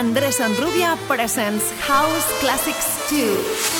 Andrés Enrubia presents House Classics 2.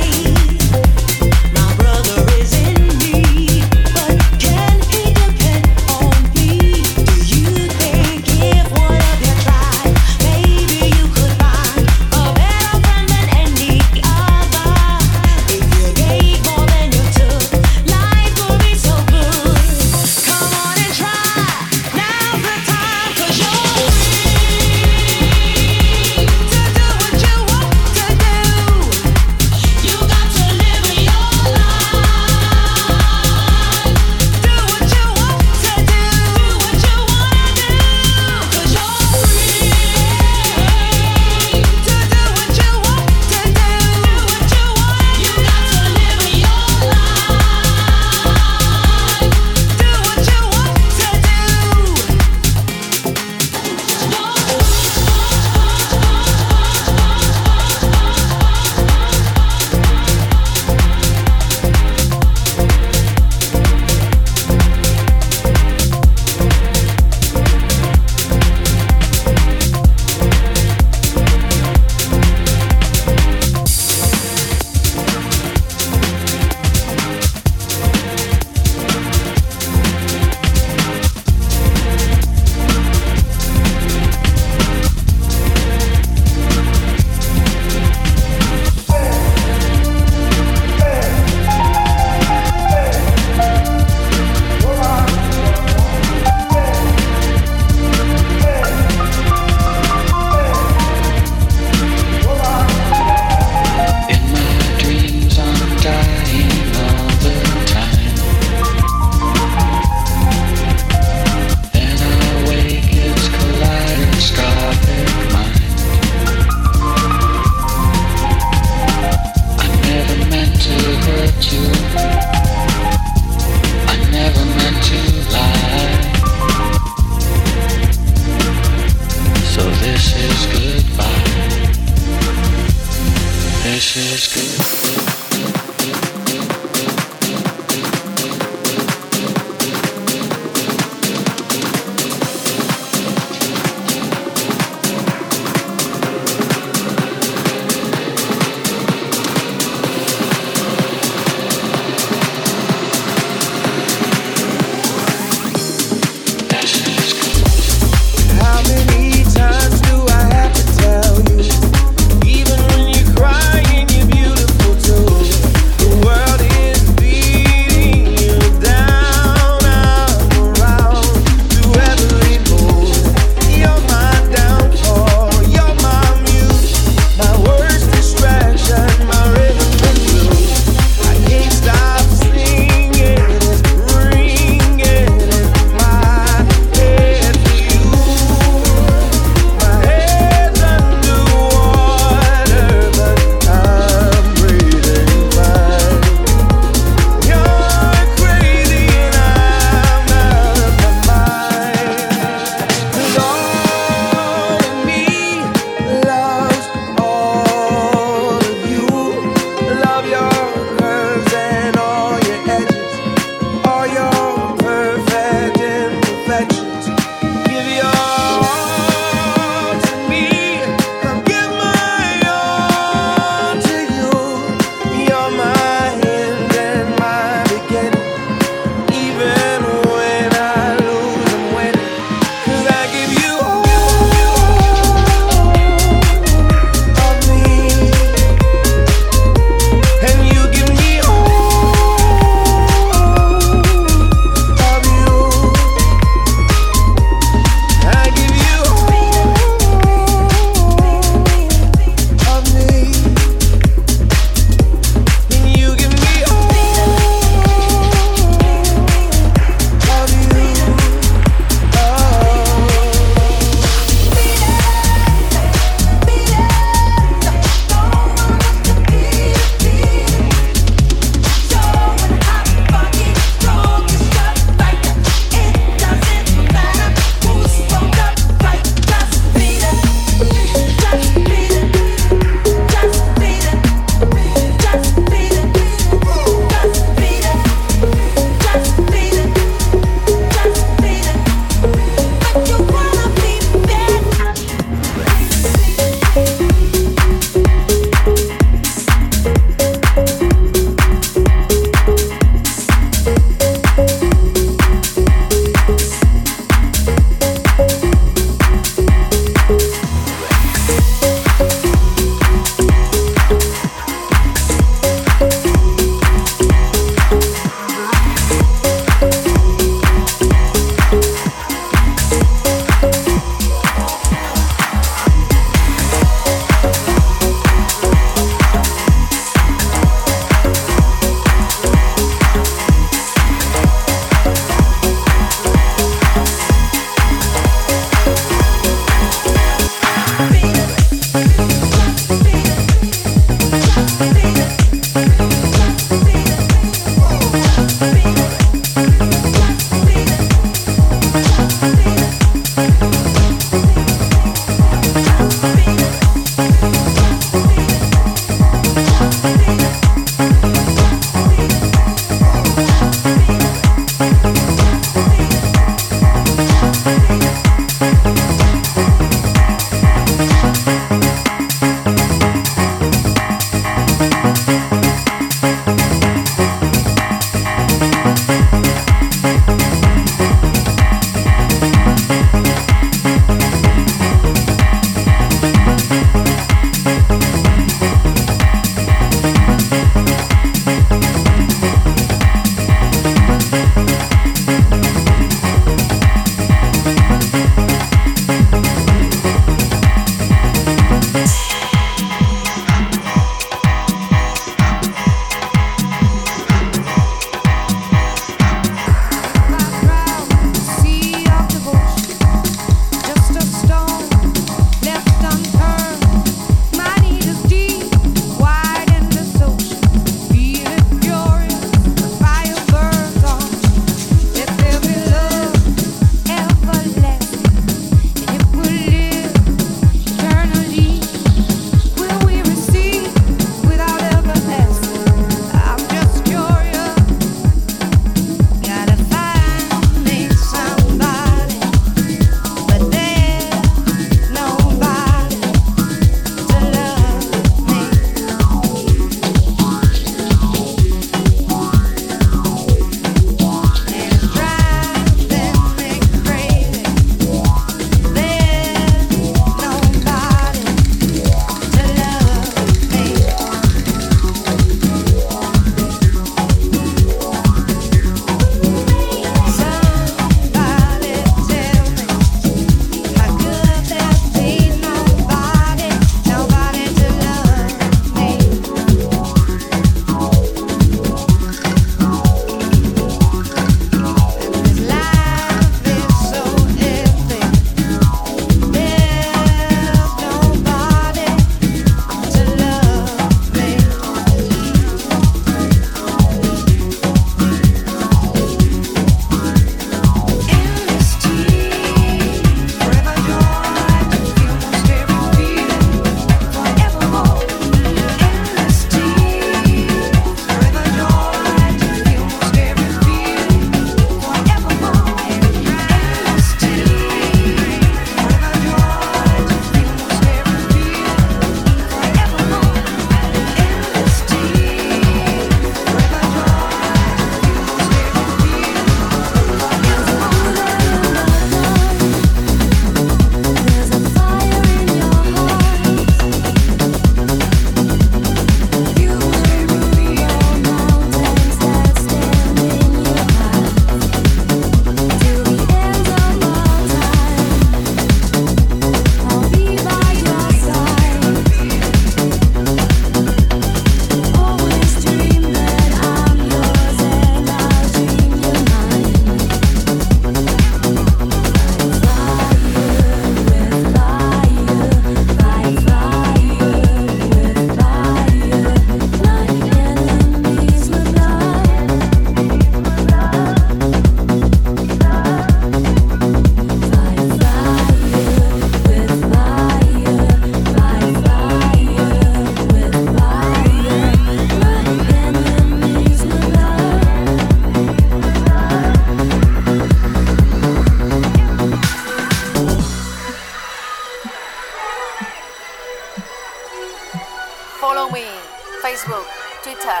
Facebook, Twitter,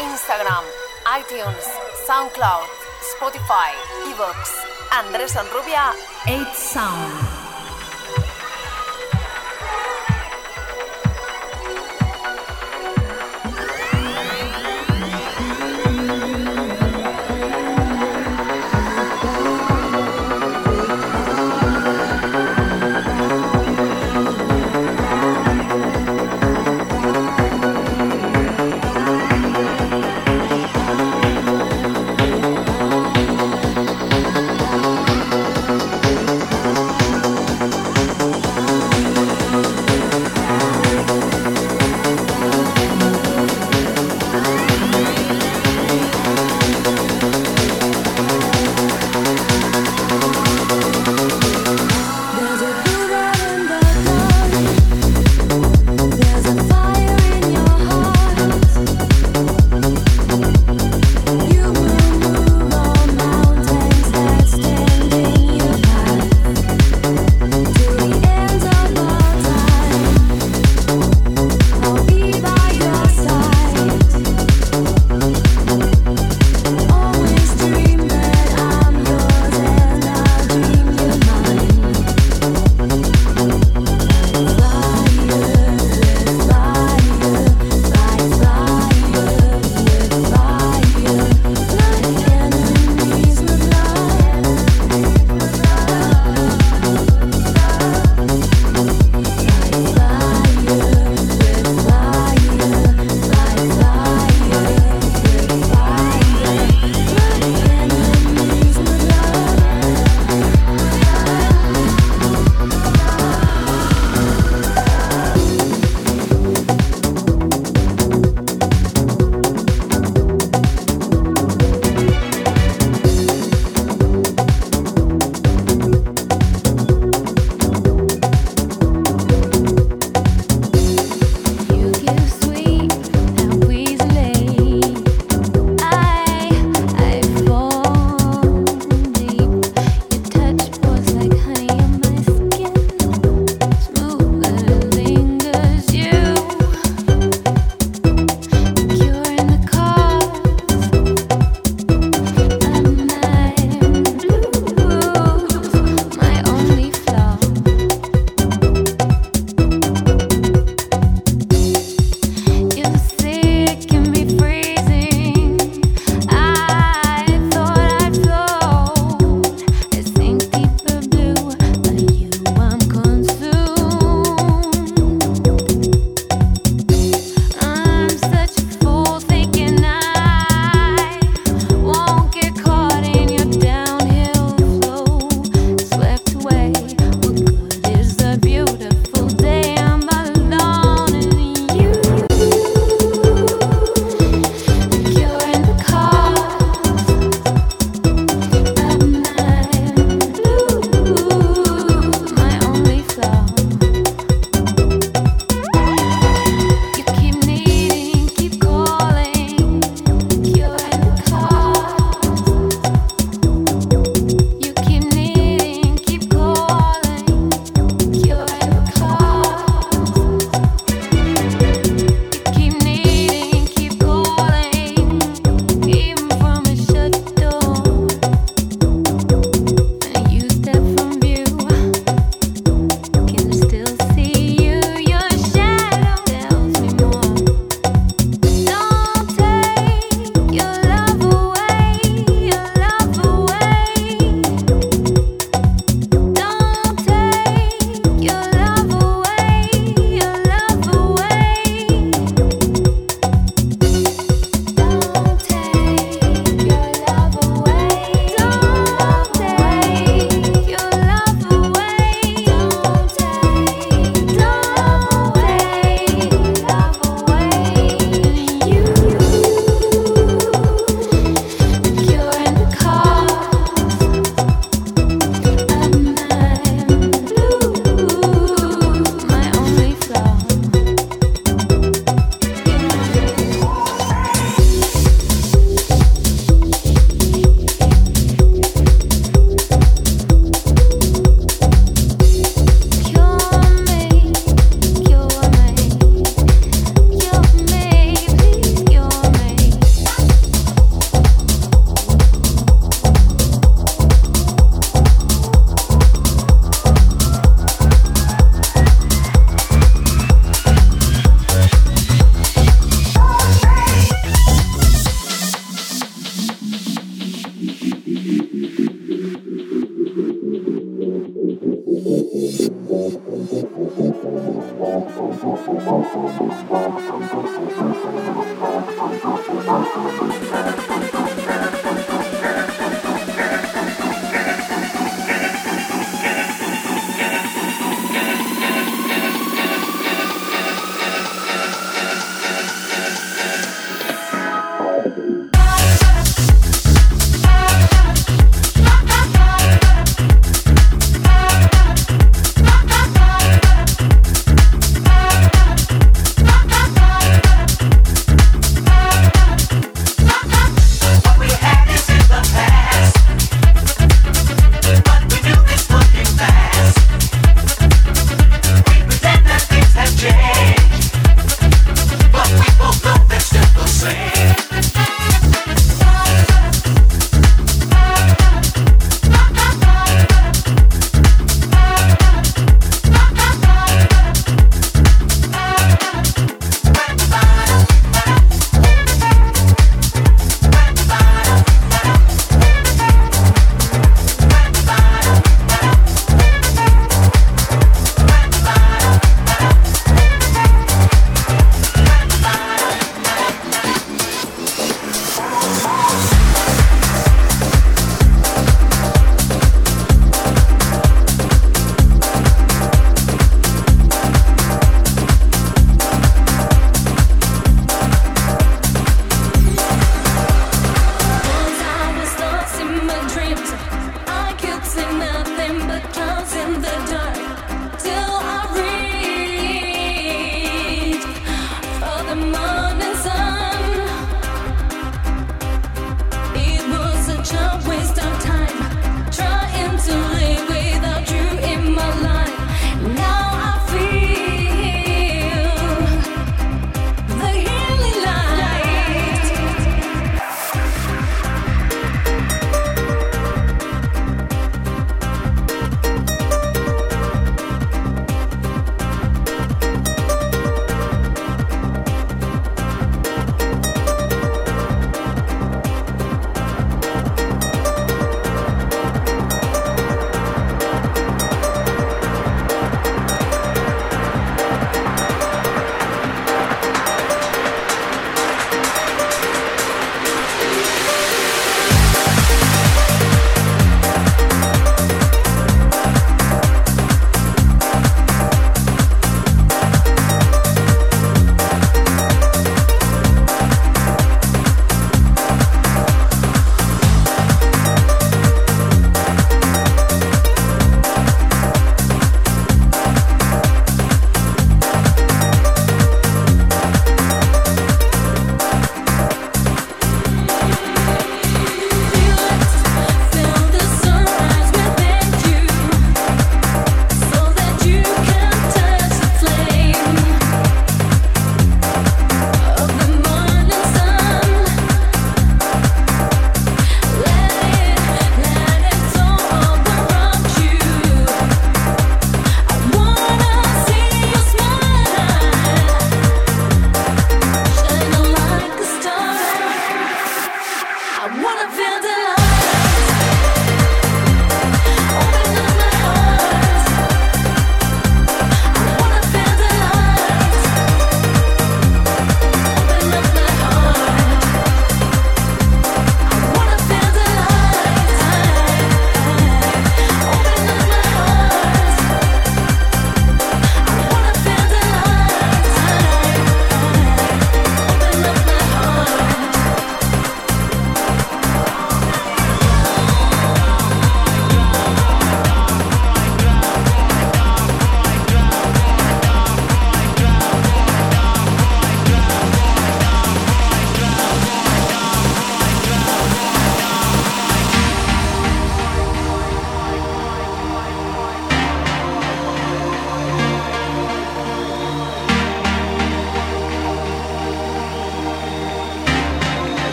Instagram, iTunes, SoundCloud, Spotify, Evox, Andrés Onrubia, 8 Sound.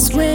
swim. with